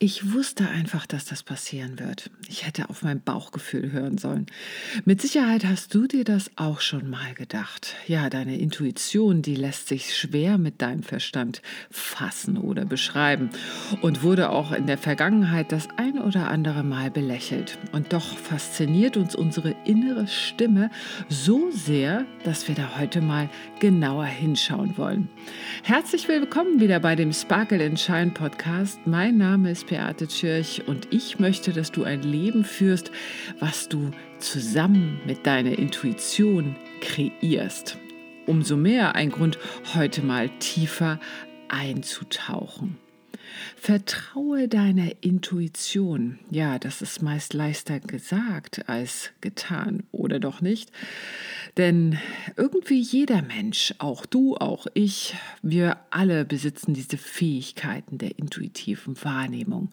Ich wusste einfach, dass das passieren wird. Ich hätte auf mein Bauchgefühl hören sollen. Mit Sicherheit hast du dir das auch schon mal gedacht. Ja, deine Intuition, die lässt sich schwer mit deinem Verstand fassen oder beschreiben und wurde auch in der Vergangenheit das ein oder andere Mal belächelt. Und doch fasziniert uns unsere innere Stimme so sehr, dass wir da heute mal genauer hinschauen wollen. Herzlich willkommen wieder bei dem Sparkle in Shine Podcast. Mein Name ist Beate Tschirch und ich möchte, dass du ein Leben führst, was du zusammen mit deiner Intuition kreierst. Umso mehr ein Grund, heute mal tiefer einzutauchen. Vertraue deiner Intuition. Ja, das ist meist leichter gesagt als getan, oder doch nicht? Denn irgendwie jeder Mensch, auch du, auch ich, wir alle besitzen diese Fähigkeiten der intuitiven Wahrnehmung.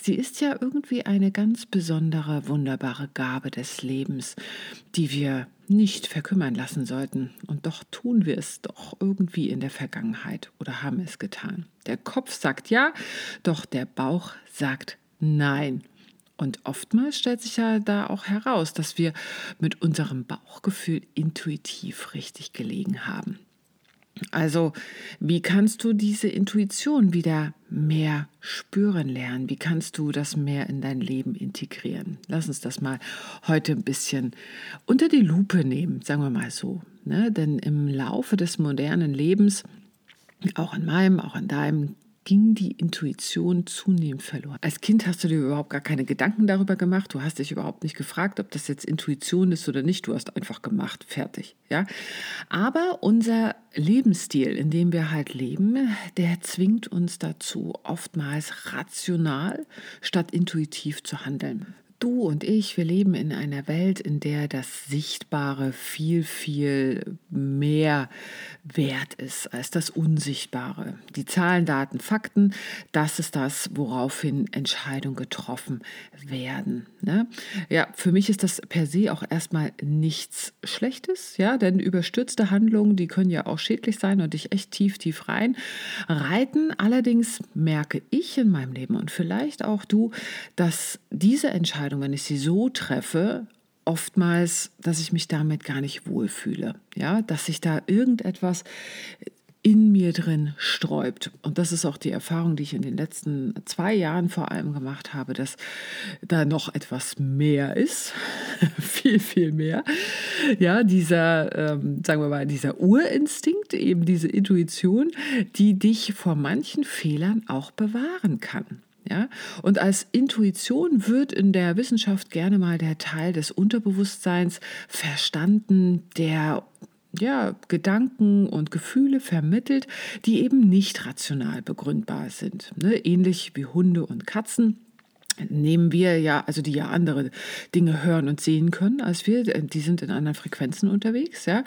Sie ist ja irgendwie eine ganz besondere, wunderbare Gabe des Lebens, die wir nicht verkümmern lassen sollten. Und doch tun wir es doch irgendwie in der Vergangenheit oder haben es getan. Der Kopf sagt ja, doch der Bauch sagt nein. Und oftmals stellt sich ja da auch heraus, dass wir mit unserem Bauchgefühl intuitiv richtig gelegen haben. Also, wie kannst du diese Intuition wieder mehr spüren lernen? Wie kannst du das mehr in dein Leben integrieren? Lass uns das mal heute ein bisschen unter die Lupe nehmen, sagen wir mal so. Ne? Denn im Laufe des modernen Lebens, auch in meinem, auch in deinem, ging die Intuition zunehmend verloren. Als Kind hast du dir überhaupt gar keine Gedanken darüber gemacht. Du hast dich überhaupt nicht gefragt, ob das jetzt Intuition ist oder nicht. Du hast einfach gemacht, fertig. Ja? Aber unser Lebensstil, in dem wir halt leben, der zwingt uns dazu, oftmals rational statt intuitiv zu handeln. Du und ich, wir leben in einer Welt, in der das Sichtbare viel, viel mehr wert ist als das Unsichtbare. Die Zahlen, Daten, Fakten, das ist das, woraufhin Entscheidungen getroffen werden. Ne? Ja, für mich ist das per se auch erstmal nichts Schlechtes, ja, denn überstürzte Handlungen, die können ja auch schädlich sein und dich echt tief, tief rein reiten. Allerdings merke ich in meinem Leben und vielleicht auch du, dass diese Entscheidungen Entscheidung, wenn ich sie so treffe, oftmals, dass ich mich damit gar nicht wohlfühle. Ja, dass sich da irgendetwas in mir drin sträubt. Und das ist auch die Erfahrung, die ich in den letzten zwei Jahren vor allem gemacht habe, dass da noch etwas mehr ist, viel, viel mehr. Ja, dieser, ähm, sagen wir mal, dieser Urinstinkt, eben diese Intuition, die dich vor manchen Fehlern auch bewahren kann. Ja? Und als Intuition wird in der Wissenschaft gerne mal der Teil des Unterbewusstseins verstanden, der ja, Gedanken und Gefühle vermittelt, die eben nicht rational begründbar sind. Ne? Ähnlich wie Hunde und Katzen nehmen wir ja, also die ja andere Dinge hören und sehen können als wir, die sind in anderen Frequenzen unterwegs, ja,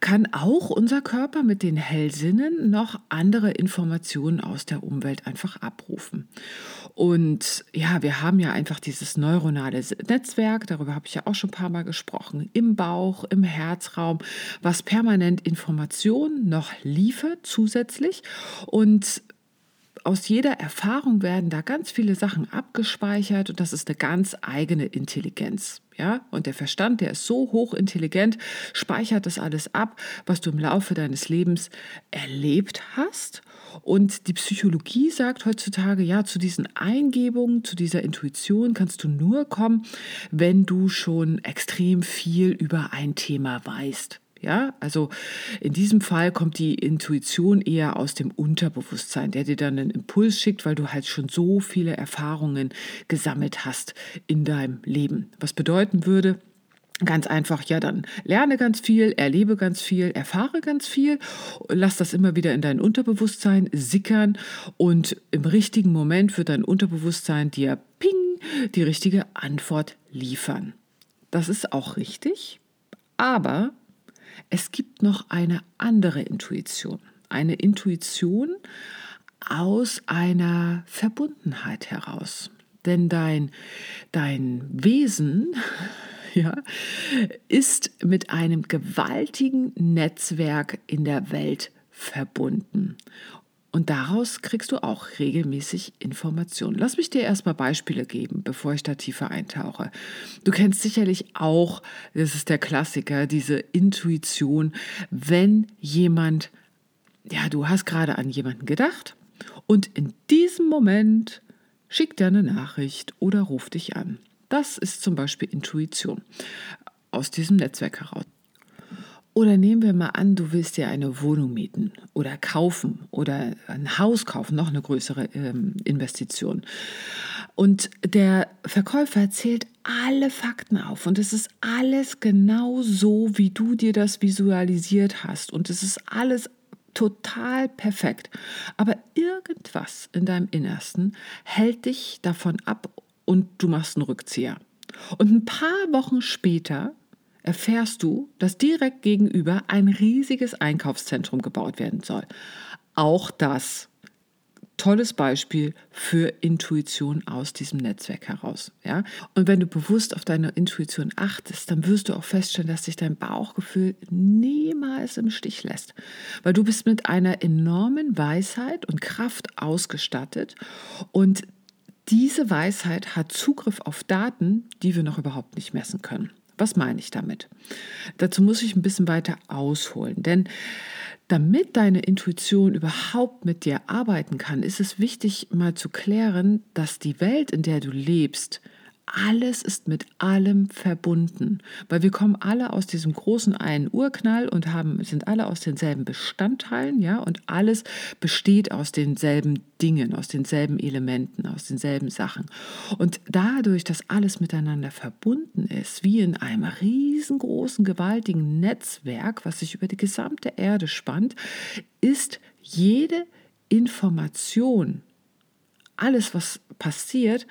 kann auch unser Körper mit den Hellsinnen noch andere Informationen aus der Umwelt einfach abrufen. Und ja, wir haben ja einfach dieses neuronale Netzwerk, darüber habe ich ja auch schon ein paar Mal gesprochen, im Bauch, im Herzraum, was permanent Informationen noch liefert zusätzlich. Und aus jeder Erfahrung werden da ganz viele Sachen abgespeichert und das ist eine ganz eigene Intelligenz. Ja, und der Verstand, der ist so hochintelligent, speichert das alles ab, was du im Laufe deines Lebens erlebt hast. Und die Psychologie sagt heutzutage, ja, zu diesen Eingebungen, zu dieser Intuition kannst du nur kommen, wenn du schon extrem viel über ein Thema weißt. Ja, also in diesem Fall kommt die Intuition eher aus dem Unterbewusstsein, der dir dann einen Impuls schickt, weil du halt schon so viele Erfahrungen gesammelt hast in deinem Leben. Was bedeuten würde, Ganz einfach, ja, dann lerne ganz viel, erlebe ganz viel, erfahre ganz viel, lass das immer wieder in dein Unterbewusstsein sickern und im richtigen Moment wird dein Unterbewusstsein dir ping die richtige Antwort liefern. Das ist auch richtig, aber es gibt noch eine andere Intuition. Eine Intuition aus einer Verbundenheit heraus. Denn dein, dein Wesen ja, ist mit einem gewaltigen Netzwerk in der Welt verbunden. Und daraus kriegst du auch regelmäßig Informationen. Lass mich dir erstmal Beispiele geben, bevor ich da tiefer eintauche. Du kennst sicherlich auch, das ist der Klassiker, diese Intuition, wenn jemand, ja, du hast gerade an jemanden gedacht und in diesem Moment schickt er eine Nachricht oder ruft dich an. Das ist zum Beispiel Intuition aus diesem Netzwerk heraus. Oder nehmen wir mal an, du willst dir eine Wohnung mieten oder kaufen oder ein Haus kaufen, noch eine größere ähm, Investition. Und der Verkäufer zählt alle Fakten auf und es ist alles genau so, wie du dir das visualisiert hast. Und es ist alles total perfekt. Aber irgendwas in deinem Innersten hält dich davon ab und du machst einen Rückzieher. Und ein paar Wochen später erfährst du, dass direkt gegenüber ein riesiges Einkaufszentrum gebaut werden soll. Auch das tolles Beispiel für Intuition aus diesem Netzwerk heraus. Ja? Und wenn du bewusst auf deine Intuition achtest, dann wirst du auch feststellen, dass sich dein Bauchgefühl niemals im Stich lässt. Weil du bist mit einer enormen Weisheit und Kraft ausgestattet und diese Weisheit hat Zugriff auf Daten, die wir noch überhaupt nicht messen können. Was meine ich damit? Dazu muss ich ein bisschen weiter ausholen, denn damit deine Intuition überhaupt mit dir arbeiten kann, ist es wichtig mal zu klären, dass die Welt, in der du lebst, alles ist mit allem verbunden, weil wir kommen alle aus diesem großen einen Urknall und haben, sind alle aus denselben Bestandteilen, ja, und alles besteht aus denselben Dingen, aus denselben Elementen, aus denselben Sachen. Und dadurch, dass alles miteinander verbunden ist, wie in einem riesengroßen, gewaltigen Netzwerk, was sich über die gesamte Erde spannt, ist jede Information, alles, was passiert,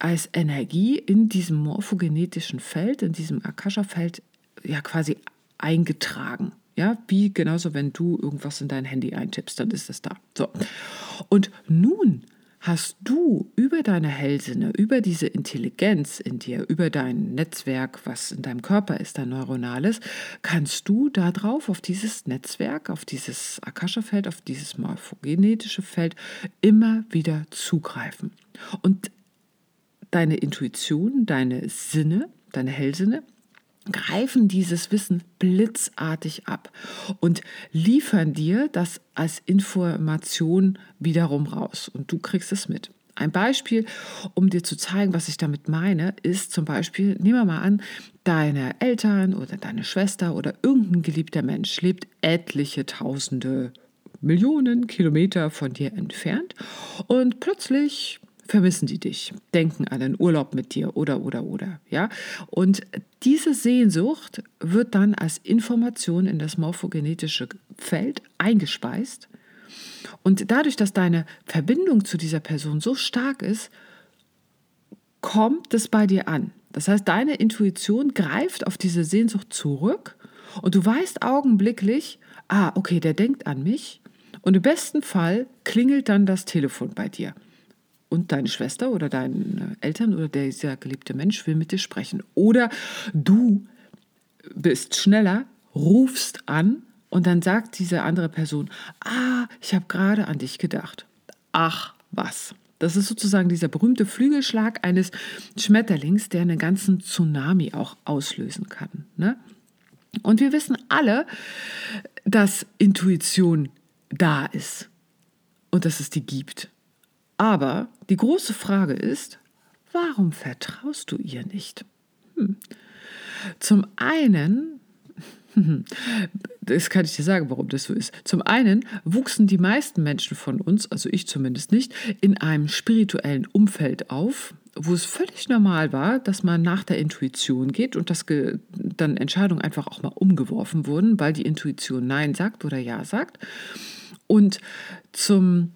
als Energie in diesem morphogenetischen Feld, in diesem Akasha-Feld, ja quasi eingetragen. Ja, wie genauso, wenn du irgendwas in dein Handy eintippst, dann ist es da. So. Und nun hast du über deine Hellsinne, über diese Intelligenz in dir, über dein Netzwerk, was in deinem Körper ist, dein neuronales, kannst du darauf, auf dieses Netzwerk, auf dieses Akasha-Feld, auf dieses morphogenetische Feld immer wieder zugreifen. Und deine Intuition, deine Sinne, deine Hellsinne greifen dieses Wissen blitzartig ab und liefern dir das als Information wiederum raus und du kriegst es mit. Ein Beispiel, um dir zu zeigen, was ich damit meine, ist zum Beispiel, nehmen wir mal an, deine Eltern oder deine Schwester oder irgendein geliebter Mensch lebt etliche tausende Millionen Kilometer von dir entfernt und plötzlich vermissen die dich, denken an einen Urlaub mit dir oder, oder, oder. Ja? Und diese Sehnsucht wird dann als Information in das morphogenetische Feld eingespeist. Und dadurch, dass deine Verbindung zu dieser Person so stark ist, kommt es bei dir an. Das heißt, deine Intuition greift auf diese Sehnsucht zurück und du weißt augenblicklich, ah, okay, der denkt an mich. Und im besten Fall klingelt dann das Telefon bei dir und deine Schwester oder deine Eltern oder dieser geliebte Mensch will mit dir sprechen. Oder du bist schneller, rufst an und dann sagt diese andere Person, ah, ich habe gerade an dich gedacht. Ach, was. Das ist sozusagen dieser berühmte Flügelschlag eines Schmetterlings, der einen ganzen Tsunami auch auslösen kann. Ne? Und wir wissen alle, dass Intuition da ist und dass es die gibt. Aber die große Frage ist, warum vertraust du ihr nicht? Hm. Zum einen, das kann ich dir sagen, warum das so ist. Zum einen wuchsen die meisten Menschen von uns, also ich zumindest nicht, in einem spirituellen Umfeld auf, wo es völlig normal war, dass man nach der Intuition geht und dass dann Entscheidungen einfach auch mal umgeworfen wurden, weil die Intuition Nein sagt oder Ja sagt. Und zum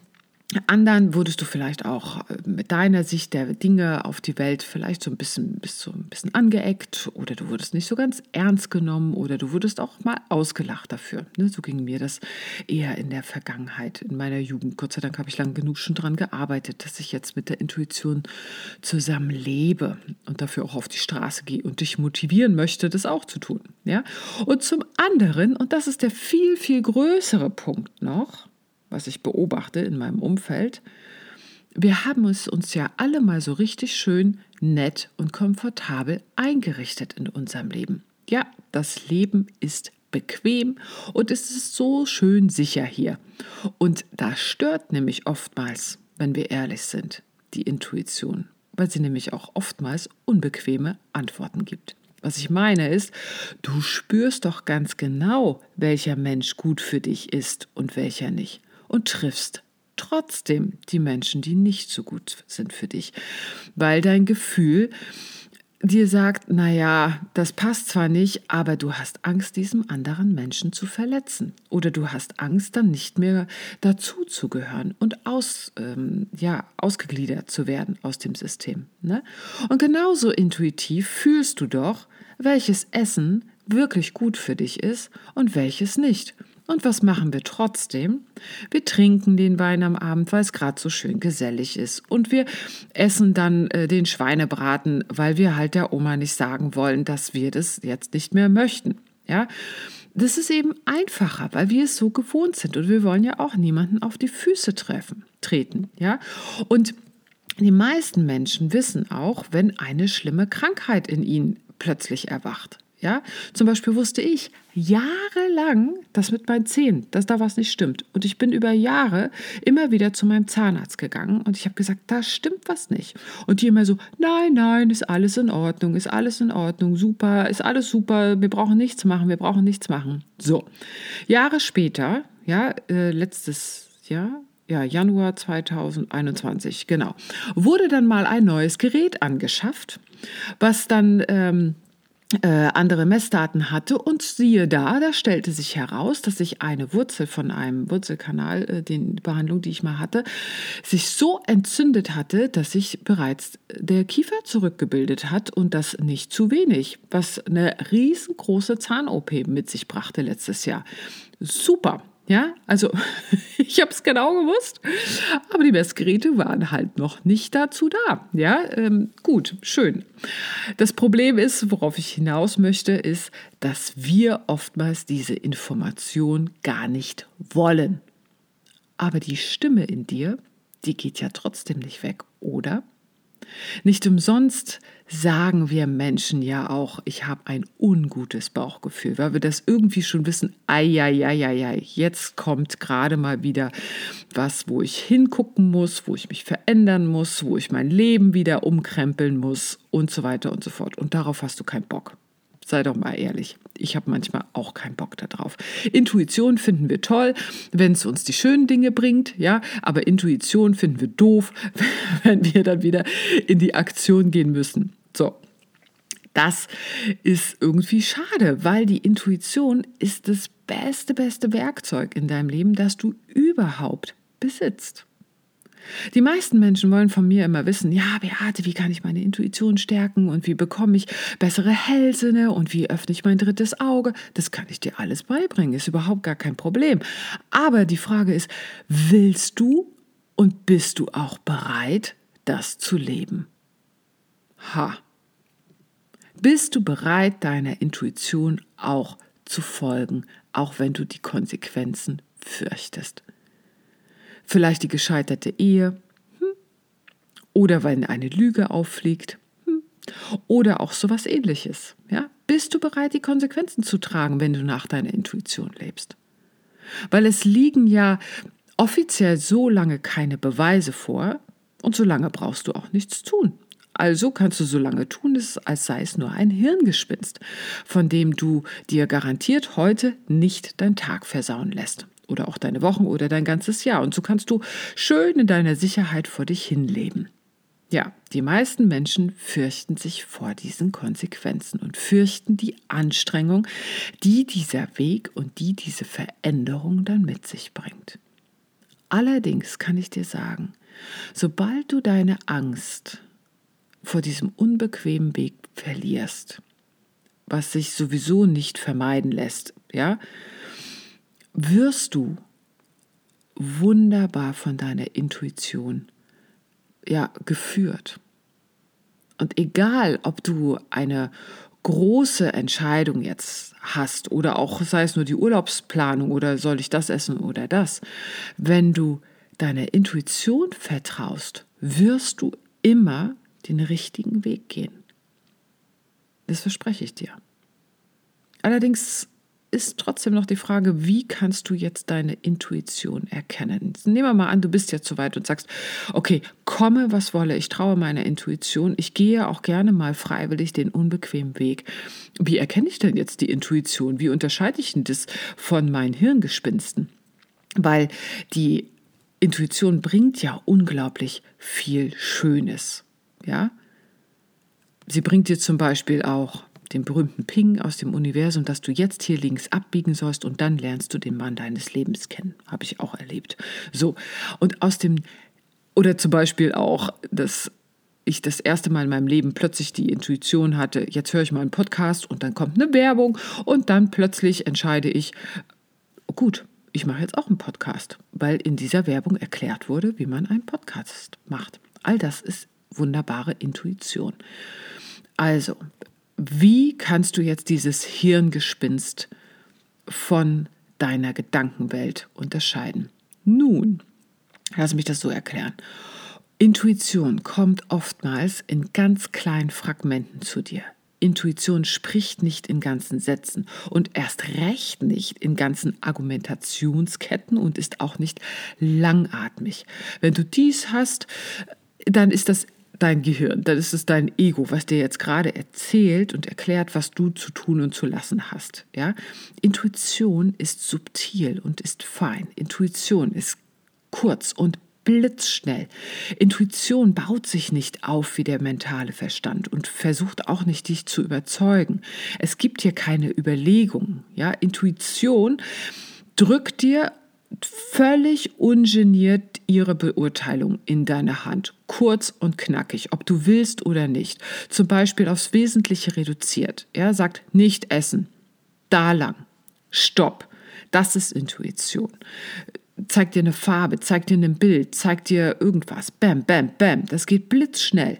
anderen wurdest du vielleicht auch äh, mit deiner Sicht der Dinge auf die Welt vielleicht so ein bisschen, bist so ein bisschen angeeckt oder du wurdest nicht so ganz ernst genommen oder du wurdest auch mal ausgelacht dafür. Ne? So ging mir das eher in der Vergangenheit, in meiner Jugend. Gott sei Dank habe ich lang genug schon daran gearbeitet, dass ich jetzt mit der Intuition zusammen lebe und dafür auch auf die Straße gehe und dich motivieren möchte, das auch zu tun. Und zum anderen, und das ist der viel, viel größere Punkt noch, was ich beobachte in meinem Umfeld, wir haben es uns ja alle mal so richtig schön, nett und komfortabel eingerichtet in unserem Leben. Ja, das Leben ist bequem und es ist so schön sicher hier. Und da stört nämlich oftmals, wenn wir ehrlich sind, die Intuition, weil sie nämlich auch oftmals unbequeme Antworten gibt. Was ich meine ist, du spürst doch ganz genau, welcher Mensch gut für dich ist und welcher nicht und triffst trotzdem die Menschen, die nicht so gut sind für dich, weil dein Gefühl dir sagt, naja, das passt zwar nicht, aber du hast Angst, diesem anderen Menschen zu verletzen. Oder du hast Angst, dann nicht mehr dazu zu gehören und aus, ähm, ja, ausgegliedert zu werden aus dem System. Ne? Und genauso intuitiv fühlst du doch, welches Essen wirklich gut für dich ist und welches nicht. Und was machen wir trotzdem? Wir trinken den Wein am Abend, weil es gerade so schön gesellig ist. Und wir essen dann äh, den Schweinebraten, weil wir halt der Oma nicht sagen wollen, dass wir das jetzt nicht mehr möchten. Ja, das ist eben einfacher, weil wir es so gewohnt sind und wir wollen ja auch niemanden auf die Füße treffen, treten. Ja, und die meisten Menschen wissen auch, wenn eine schlimme Krankheit in ihnen plötzlich erwacht. Ja, zum Beispiel wusste ich jahrelang, dass mit meinen Zähnen, dass da was nicht stimmt. Und ich bin über Jahre immer wieder zu meinem Zahnarzt gegangen und ich habe gesagt, da stimmt was nicht. Und die immer so, nein, nein, ist alles in Ordnung, ist alles in Ordnung, super, ist alles super, wir brauchen nichts machen, wir brauchen nichts machen. So, Jahre später, ja, äh, letztes Jahr, ja, Januar 2021, genau, wurde dann mal ein neues Gerät angeschafft, was dann ähm, äh, andere Messdaten hatte und siehe da, da stellte sich heraus, dass sich eine Wurzel von einem Wurzelkanal, äh, den Behandlung, die ich mal hatte, sich so entzündet hatte, dass sich bereits der Kiefer zurückgebildet hat und das nicht zu wenig, was eine riesengroße Zahn-OP mit sich brachte letztes Jahr. Super. Ja, also ich habe es genau gewusst, aber die Messgeräte waren halt noch nicht dazu da. Ja, ähm, gut, schön. Das Problem ist, worauf ich hinaus möchte, ist, dass wir oftmals diese Information gar nicht wollen. Aber die Stimme in dir, die geht ja trotzdem nicht weg, oder? Nicht umsonst sagen wir Menschen ja auch, ich habe ein ungutes Bauchgefühl, weil wir das irgendwie schon wissen, ei, jetzt kommt gerade mal wieder was, wo ich hingucken muss, wo ich mich verändern muss, wo ich mein Leben wieder umkrempeln muss und so weiter und so fort. Und darauf hast du keinen Bock. Sei doch mal ehrlich. Ich habe manchmal auch keinen Bock darauf. Intuition finden wir toll, wenn es uns die schönen Dinge bringt, ja, aber Intuition finden wir doof, wenn wir dann wieder in die Aktion gehen müssen. So. Das ist irgendwie schade, weil die Intuition ist das beste, beste Werkzeug in deinem Leben, das du überhaupt besitzt. Die meisten Menschen wollen von mir immer wissen, ja, Beate, wie kann ich meine Intuition stärken und wie bekomme ich bessere Hellsinne und wie öffne ich mein drittes Auge? Das kann ich dir alles beibringen, ist überhaupt gar kein Problem. Aber die Frage ist, willst du und bist du auch bereit, das zu leben? Ha. Bist du bereit, deiner Intuition auch zu folgen, auch wenn du die Konsequenzen fürchtest? vielleicht die gescheiterte Ehe hm. oder wenn eine Lüge auffliegt hm. oder auch sowas ähnliches. Ja? Bist du bereit, die Konsequenzen zu tragen, wenn du nach deiner Intuition lebst? Weil es liegen ja offiziell so lange keine Beweise vor und so lange brauchst du auch nichts tun. Also kannst du so lange tun, als sei es nur ein Hirngespinst, von dem du dir garantiert heute nicht deinen Tag versauen lässt oder auch deine Wochen oder dein ganzes Jahr. Und so kannst du schön in deiner Sicherheit vor dich hinleben. Ja, die meisten Menschen fürchten sich vor diesen Konsequenzen und fürchten die Anstrengung, die dieser Weg und die diese Veränderung dann mit sich bringt. Allerdings kann ich dir sagen, sobald du deine Angst vor diesem unbequemen Weg verlierst, was sich sowieso nicht vermeiden lässt, ja, wirst du wunderbar von deiner Intuition ja geführt. Und egal, ob du eine große Entscheidung jetzt hast oder auch sei es nur die Urlaubsplanung oder soll ich das essen oder das, wenn du deiner Intuition vertraust, wirst du immer den richtigen Weg gehen. Das verspreche ich dir. Allerdings ist trotzdem noch die Frage, wie kannst du jetzt deine Intuition erkennen? Nehmen wir mal an, du bist jetzt so weit und sagst, okay, komme, was wolle, ich traue meiner Intuition, ich gehe auch gerne mal freiwillig den unbequemen Weg. Wie erkenne ich denn jetzt die Intuition? Wie unterscheide ich denn das von meinen Hirngespinsten? Weil die Intuition bringt ja unglaublich viel Schönes. Ja? Sie bringt dir zum Beispiel auch den berühmten Ping aus dem Universum, dass du jetzt hier links abbiegen sollst und dann lernst du den Mann deines Lebens kennen. Habe ich auch erlebt. So, und aus dem, oder zum Beispiel auch, dass ich das erste Mal in meinem Leben plötzlich die Intuition hatte, jetzt höre ich mal einen Podcast und dann kommt eine Werbung und dann plötzlich entscheide ich, gut, ich mache jetzt auch einen Podcast, weil in dieser Werbung erklärt wurde, wie man einen Podcast macht. All das ist wunderbare Intuition. Also, wie kannst du jetzt dieses Hirngespinst von deiner Gedankenwelt unterscheiden? Nun, lass mich das so erklären. Intuition kommt oftmals in ganz kleinen Fragmenten zu dir. Intuition spricht nicht in ganzen Sätzen und erst recht nicht in ganzen Argumentationsketten und ist auch nicht langatmig. Wenn du dies hast, dann ist das dein Gehirn, dann ist es dein Ego, was dir jetzt gerade erzählt und erklärt, was du zu tun und zu lassen hast. Ja? Intuition ist subtil und ist fein. Intuition ist kurz und blitzschnell. Intuition baut sich nicht auf wie der mentale Verstand und versucht auch nicht dich zu überzeugen. Es gibt hier keine Überlegung. Ja, Intuition drückt dir völlig ungeniert ihre Beurteilung in deine Hand. Kurz und knackig, ob du willst oder nicht. Zum Beispiel aufs Wesentliche reduziert. Er sagt nicht essen. Da lang. Stopp. Das ist Intuition zeigt dir eine Farbe, zeigt dir ein Bild, zeigt dir irgendwas. Bam, bam, bam. Das geht blitzschnell.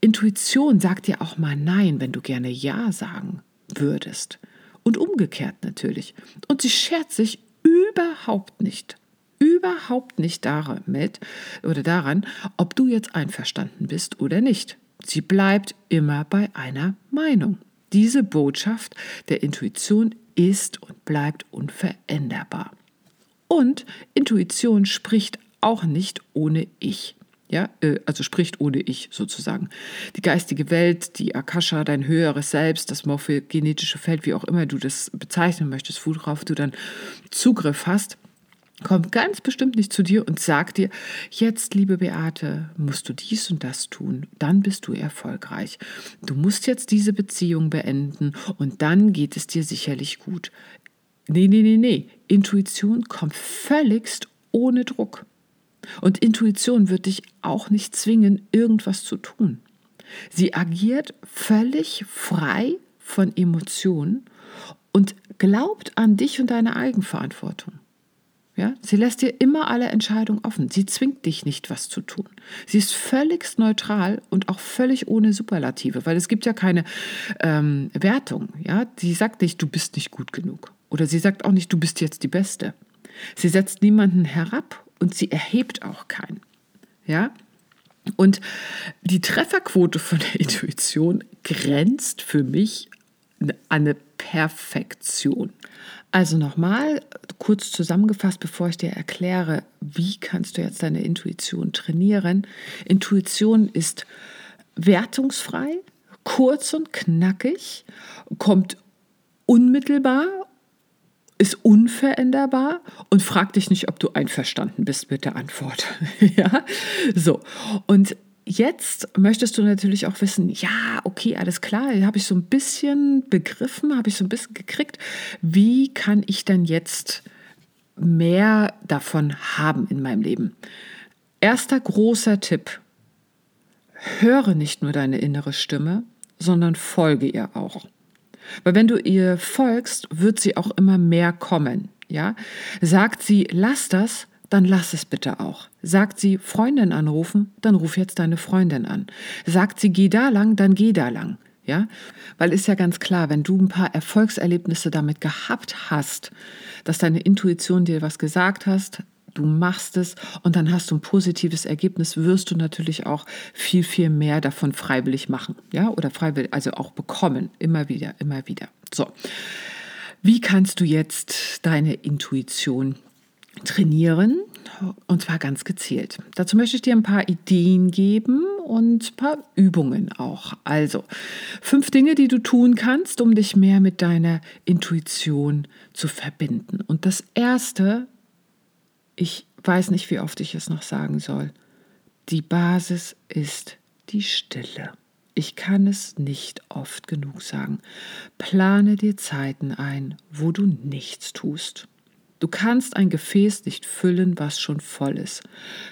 Intuition sagt dir auch mal Nein, wenn du gerne Ja sagen würdest. Und umgekehrt natürlich. Und sie schert sich überhaupt nicht, überhaupt nicht damit oder daran, ob du jetzt einverstanden bist oder nicht. Sie bleibt immer bei einer Meinung. Diese Botschaft der Intuition ist und bleibt unveränderbar. Und Intuition spricht auch nicht ohne Ich. Ja, äh, also spricht ohne Ich sozusagen. Die geistige Welt, die Akasha, dein höheres Selbst, das morphogenetische Feld, wie auch immer du das bezeichnen möchtest, worauf du dann Zugriff hast, kommt ganz bestimmt nicht zu dir und sagt dir, jetzt, liebe Beate, musst du dies und das tun, dann bist du erfolgreich. Du musst jetzt diese Beziehung beenden und dann geht es dir sicherlich gut. Nee, nee, nee, nee. Intuition kommt völligst ohne Druck. Und Intuition wird dich auch nicht zwingen, irgendwas zu tun. Sie agiert völlig frei von Emotionen und glaubt an dich und deine Eigenverantwortung. Ja, sie lässt dir immer alle Entscheidungen offen. Sie zwingt dich nicht, was zu tun. Sie ist völlig neutral und auch völlig ohne Superlative, weil es gibt ja keine ähm, Wertung. Ja, sie sagt nicht, du bist nicht gut genug. Oder sie sagt auch nicht, du bist jetzt die Beste. Sie setzt niemanden herab und sie erhebt auch keinen. Ja? Und die Trefferquote von der Intuition grenzt für mich an eine Perfektion. Also nochmal kurz zusammengefasst, bevor ich dir erkläre, wie kannst du jetzt deine Intuition trainieren. Intuition ist wertungsfrei, kurz und knackig, kommt unmittelbar ist unveränderbar und frag dich nicht, ob du einverstanden bist mit der Antwort. ja, so. Und jetzt möchtest du natürlich auch wissen, ja, okay, alles klar, habe ich so ein bisschen begriffen, habe ich so ein bisschen gekriegt. Wie kann ich denn jetzt mehr davon haben in meinem Leben? Erster großer Tipp. Höre nicht nur deine innere Stimme, sondern folge ihr auch. Weil wenn du ihr folgst, wird sie auch immer mehr kommen. Ja? Sagt sie, lass das, dann lass es bitte auch. Sagt sie, Freundin anrufen, dann ruf jetzt deine Freundin an. Sagt sie, geh da lang, dann geh da lang. Ja, weil ist ja ganz klar, wenn du ein paar Erfolgserlebnisse damit gehabt hast, dass deine Intuition dir was gesagt hast, du machst es und dann hast du ein positives Ergebnis, wirst du natürlich auch viel, viel mehr davon freiwillig machen. Ja, oder freiwillig, also auch bekommen. Immer wieder, immer wieder. So. Wie kannst du jetzt deine Intuition trainieren? Und zwar ganz gezielt. Dazu möchte ich dir ein paar Ideen geben und ein paar Übungen auch. Also, fünf Dinge, die du tun kannst, um dich mehr mit deiner Intuition zu verbinden. Und das erste ich weiß nicht, wie oft ich es noch sagen soll. Die Basis ist die Stille. Ich kann es nicht oft genug sagen. Plane dir Zeiten ein, wo du nichts tust. Du kannst ein Gefäß nicht füllen, was schon voll ist.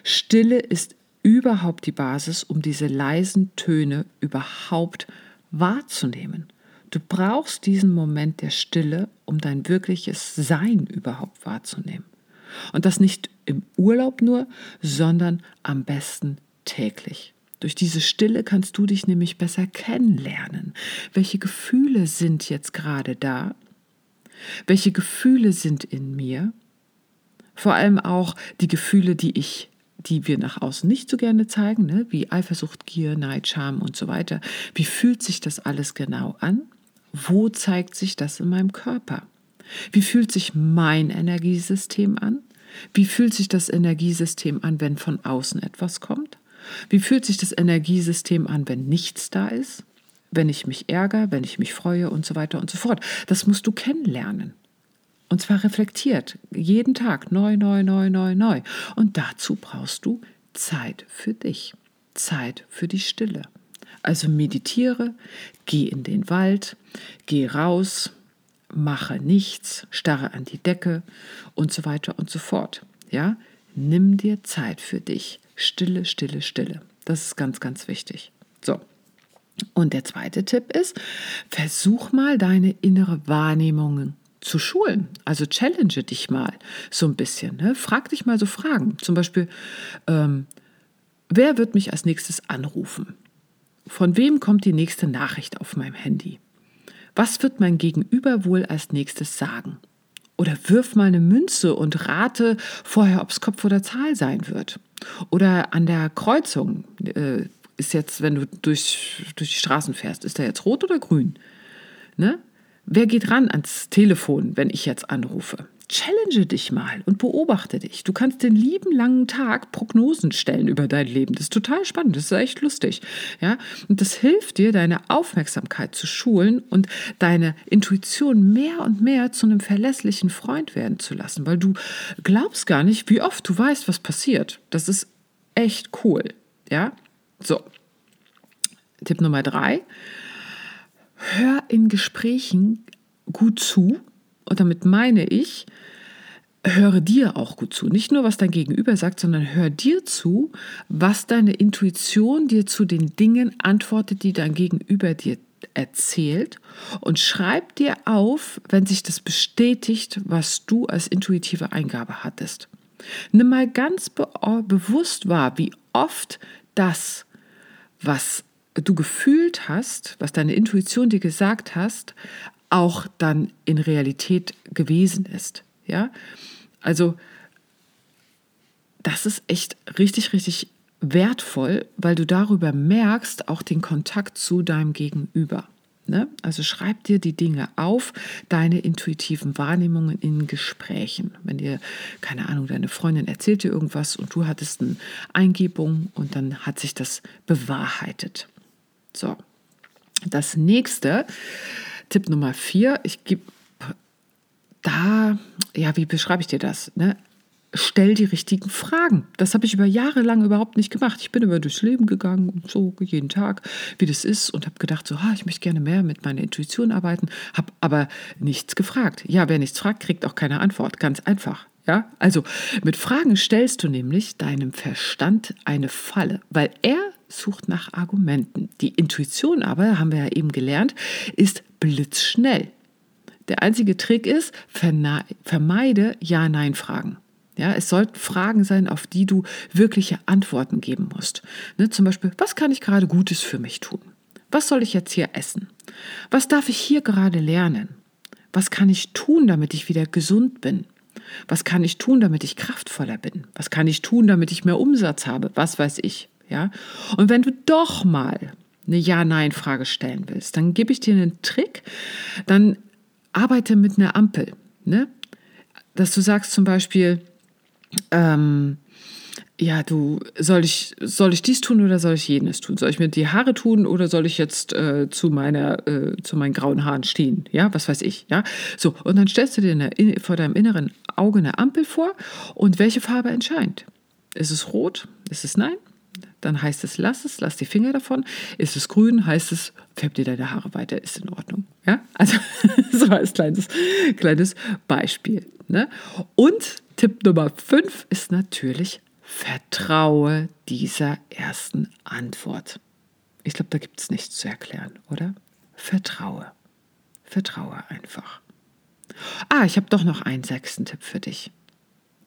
Stille ist überhaupt die Basis, um diese leisen Töne überhaupt wahrzunehmen. Du brauchst diesen Moment der Stille, um dein wirkliches Sein überhaupt wahrzunehmen. Und das nicht im Urlaub nur, sondern am besten täglich. Durch diese Stille kannst du dich nämlich besser kennenlernen. Welche Gefühle sind jetzt gerade da? Welche Gefühle sind in mir? Vor allem auch die Gefühle, die ich die wir nach außen nicht so gerne zeigen, ne? wie Eifersucht, Gier, Neid, Scham und so weiter. Wie fühlt sich das alles genau an? Wo zeigt sich das in meinem Körper? Wie fühlt sich mein Energiesystem an? Wie fühlt sich das Energiesystem an, wenn von außen etwas kommt? Wie fühlt sich das Energiesystem an, wenn nichts da ist? Wenn ich mich ärgere, wenn ich mich freue und so weiter und so fort. Das musst du kennenlernen. Und zwar reflektiert, jeden Tag neu, neu, neu, neu, neu. Und dazu brauchst du Zeit für dich, Zeit für die Stille. Also meditiere, geh in den Wald, geh raus, mache nichts, starre an die Decke und so weiter und so fort. Ja, nimm dir Zeit für dich. Stille, stille, stille. Das ist ganz, ganz wichtig. So. Und der zweite Tipp ist, versuch mal deine innere Wahrnehmung zu schulen. Also challenge dich mal so ein bisschen. Ne? Frag dich mal so Fragen. Zum Beispiel, ähm, wer wird mich als nächstes anrufen? Von wem kommt die nächste Nachricht auf meinem Handy? Was wird mein Gegenüber wohl als nächstes sagen? Oder wirf mal eine Münze und rate vorher, ob es Kopf oder Zahl sein wird. Oder an der Kreuzung äh, ist jetzt, wenn du durch, durch die Straßen fährst, ist da jetzt rot oder grün? Ne? Wer geht ran ans Telefon, wenn ich jetzt anrufe? Challenge dich mal und beobachte dich. Du kannst den lieben langen Tag Prognosen stellen über dein Leben. Das ist total spannend, das ist echt lustig. Ja? Und das hilft dir, deine Aufmerksamkeit zu schulen und deine Intuition mehr und mehr zu einem verlässlichen Freund werden zu lassen, weil du glaubst gar nicht, wie oft du weißt, was passiert. Das ist echt cool. Ja? So. Tipp Nummer drei. Hör in Gesprächen gut zu. Und damit meine ich, höre dir auch gut zu. Nicht nur, was dein Gegenüber sagt, sondern hör dir zu, was deine Intuition dir zu den Dingen antwortet, die dein Gegenüber dir erzählt und schreib dir auf, wenn sich das bestätigt, was du als intuitive Eingabe hattest. Nimm mal ganz be bewusst wahr, wie oft das, was du gefühlt hast, was deine Intuition dir gesagt hast, auch dann in Realität gewesen ist. Ja, also das ist echt richtig, richtig wertvoll, weil du darüber merkst auch den Kontakt zu deinem Gegenüber. Ne? Also schreib dir die Dinge auf, deine intuitiven Wahrnehmungen in Gesprächen. Wenn dir, keine Ahnung, deine Freundin erzählt dir irgendwas und du hattest eine Eingebung und dann hat sich das bewahrheitet. So, das nächste, Tipp Nummer vier, ich gebe da, ja, wie beschreibe ich dir das? Ne? Stell die richtigen Fragen. Das habe ich über Jahre lang überhaupt nicht gemacht. Ich bin immer durchs Leben gegangen und so jeden Tag, wie das ist und habe gedacht, so, ah, ich möchte gerne mehr mit meiner Intuition arbeiten, habe aber nichts gefragt. Ja, wer nichts fragt, kriegt auch keine Antwort. Ganz einfach. Ja, also mit Fragen stellst du nämlich deinem Verstand eine Falle, weil er sucht nach Argumenten. Die Intuition aber, haben wir ja eben gelernt, ist blitzschnell. Der einzige Trick ist, vermeide Ja-Nein-Fragen. Ja, es sollten Fragen sein, auf die du wirkliche Antworten geben musst. Ne, zum Beispiel, was kann ich gerade Gutes für mich tun? Was soll ich jetzt hier essen? Was darf ich hier gerade lernen? Was kann ich tun, damit ich wieder gesund bin? Was kann ich tun, damit ich kraftvoller bin? Was kann ich tun, damit ich mehr Umsatz habe? Was weiß ich, ja? Und wenn du doch mal eine Ja-Nein-Frage stellen willst, dann gebe ich dir einen Trick. Dann arbeite mit einer Ampel, ne? Dass du sagst zum Beispiel, ähm, ja, du, soll ich, soll ich dies tun oder soll ich jenes tun? Soll ich mir die Haare tun oder soll ich jetzt äh, zu meiner, äh, zu meinen grauen Haaren stehen? Ja, was weiß ich, ja. So, und dann stellst du dir eine, vor deinem inneren Auge eine Ampel vor und welche Farbe entscheidet? Ist es rot? Ist es nein? Dann heißt es, lass es, lass die Finger davon. Ist es grün, heißt es, färb dir deine Haare weiter, ist in Ordnung. Ja, also so als kleines, kleines Beispiel. Ne? Und Tipp Nummer 5 ist natürlich Vertraue dieser ersten Antwort. Ich glaube, da gibt es nichts zu erklären, oder? Vertraue. Vertraue einfach. Ah, ich habe doch noch einen sechsten Tipp für dich.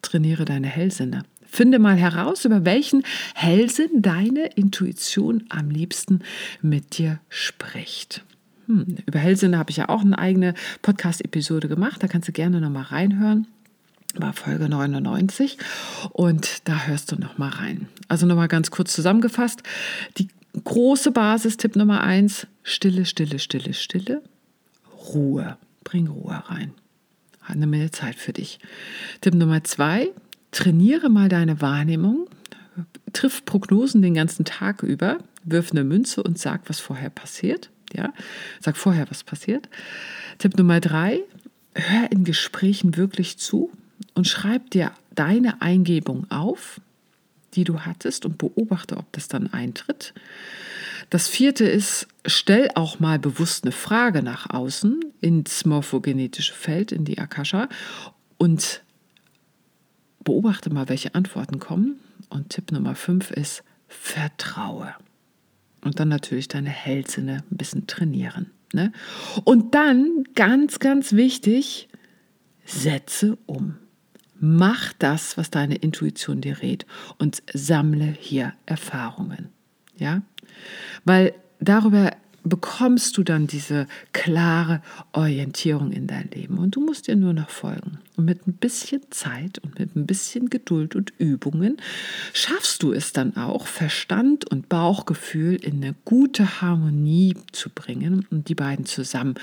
Trainiere deine Hellsinne. Finde mal heraus, über welchen Hellsinn deine Intuition am liebsten mit dir spricht. Hm, über Hellsinne habe ich ja auch eine eigene Podcast-Episode gemacht. Da kannst du gerne noch mal reinhören war Folge 99 und da hörst du noch mal rein. Also noch mal ganz kurz zusammengefasst, die große Basis Tipp Nummer eins: Stille, Stille, Stille, Stille, Ruhe. Bring Ruhe rein. Nimm mir Zeit für dich. Tipp Nummer zwei: Trainiere mal deine Wahrnehmung. Triff Prognosen den ganzen Tag über. Wirf eine Münze und sag, was vorher passiert. Ja, sag vorher, was passiert. Tipp Nummer drei: Hör in Gesprächen wirklich zu und schreib dir deine Eingebung auf, die du hattest und beobachte, ob das dann eintritt. Das vierte ist, stell auch mal bewusst eine Frage nach außen ins morphogenetische Feld, in die Akasha und beobachte mal, welche Antworten kommen. Und Tipp Nummer fünf ist, vertraue. Und dann natürlich deine Hellsinne ein bisschen trainieren. Ne? Und dann, ganz, ganz wichtig, setze um. Mach das, was deine Intuition dir rät und sammle hier Erfahrungen. Ja? Weil darüber bekommst du dann diese klare Orientierung in dein Leben. Und du musst dir nur noch folgen. Und mit ein bisschen Zeit und mit ein bisschen Geduld und Übungen schaffst du es dann auch, Verstand und Bauchgefühl in eine gute Harmonie zu bringen und die beiden zusammen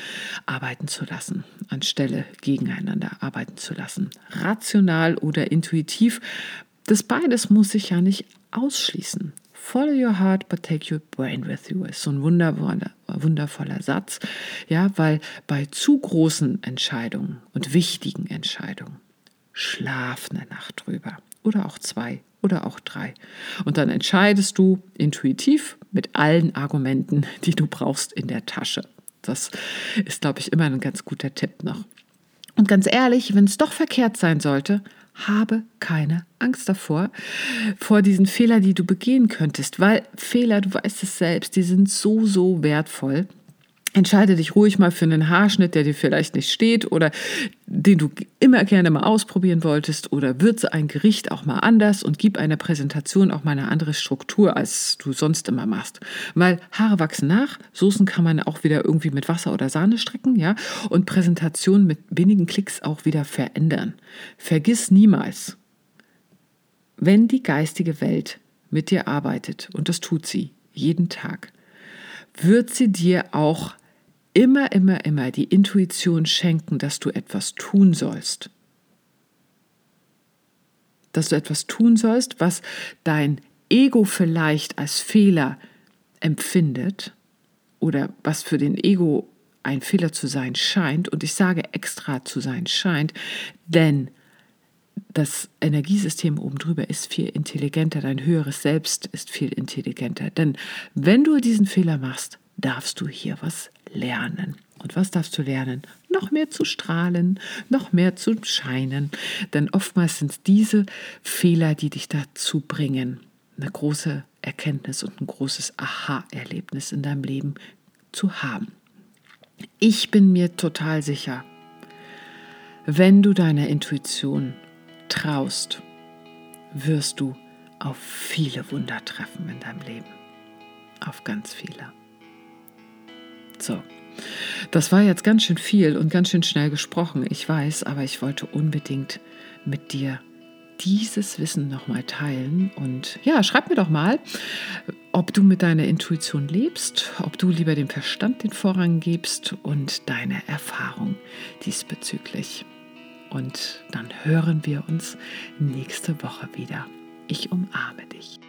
arbeiten zu lassen, anstelle gegeneinander arbeiten zu lassen. Rational oder intuitiv, das beides muss sich ja nicht ausschließen. Follow your heart, but take your brain with you ist so ein wundervoller, wundervoller Satz, ja, weil bei zu großen Entscheidungen und wichtigen Entscheidungen schlaf eine Nacht drüber oder auch zwei oder auch drei. Und dann entscheidest du intuitiv mit allen Argumenten, die du brauchst in der Tasche. Das ist, glaube ich, immer ein ganz guter Tipp noch. Und ganz ehrlich, wenn es doch verkehrt sein sollte, habe keine Angst davor, vor diesen Fehlern, die du begehen könntest, weil Fehler, du weißt es selbst, die sind so, so wertvoll. Entscheide dich ruhig mal für einen Haarschnitt, der dir vielleicht nicht steht oder den du immer gerne mal ausprobieren wolltest oder würze ein Gericht auch mal anders und gib einer Präsentation auch mal eine andere Struktur, als du sonst immer machst. Weil Haare wachsen nach, Soßen kann man auch wieder irgendwie mit Wasser oder Sahne strecken, ja, und Präsentation mit wenigen Klicks auch wieder verändern. Vergiss niemals, wenn die geistige Welt mit dir arbeitet, und das tut sie jeden Tag, wird sie dir auch immer, immer, immer die Intuition schenken, dass du etwas tun sollst. Dass du etwas tun sollst, was dein Ego vielleicht als Fehler empfindet oder was für den Ego ein Fehler zu sein scheint. Und ich sage extra zu sein scheint, denn das Energiesystem oben drüber ist viel intelligenter, dein höheres Selbst ist viel intelligenter. Denn wenn du diesen Fehler machst, darfst du hier was lernen. Und was darfst du lernen? Noch mehr zu strahlen, noch mehr zu scheinen. Denn oftmals sind es diese Fehler, die dich dazu bringen, eine große Erkenntnis und ein großes Aha-Erlebnis in deinem Leben zu haben. Ich bin mir total sicher, wenn du deiner Intuition traust, wirst du auf viele Wunder treffen in deinem Leben. Auf ganz viele. So, das war jetzt ganz schön viel und ganz schön schnell gesprochen, ich weiß, aber ich wollte unbedingt mit dir dieses Wissen nochmal teilen. Und ja, schreib mir doch mal, ob du mit deiner Intuition lebst, ob du lieber dem Verstand den Vorrang gibst und deine Erfahrung diesbezüglich. Und dann hören wir uns nächste Woche wieder. Ich umarme dich.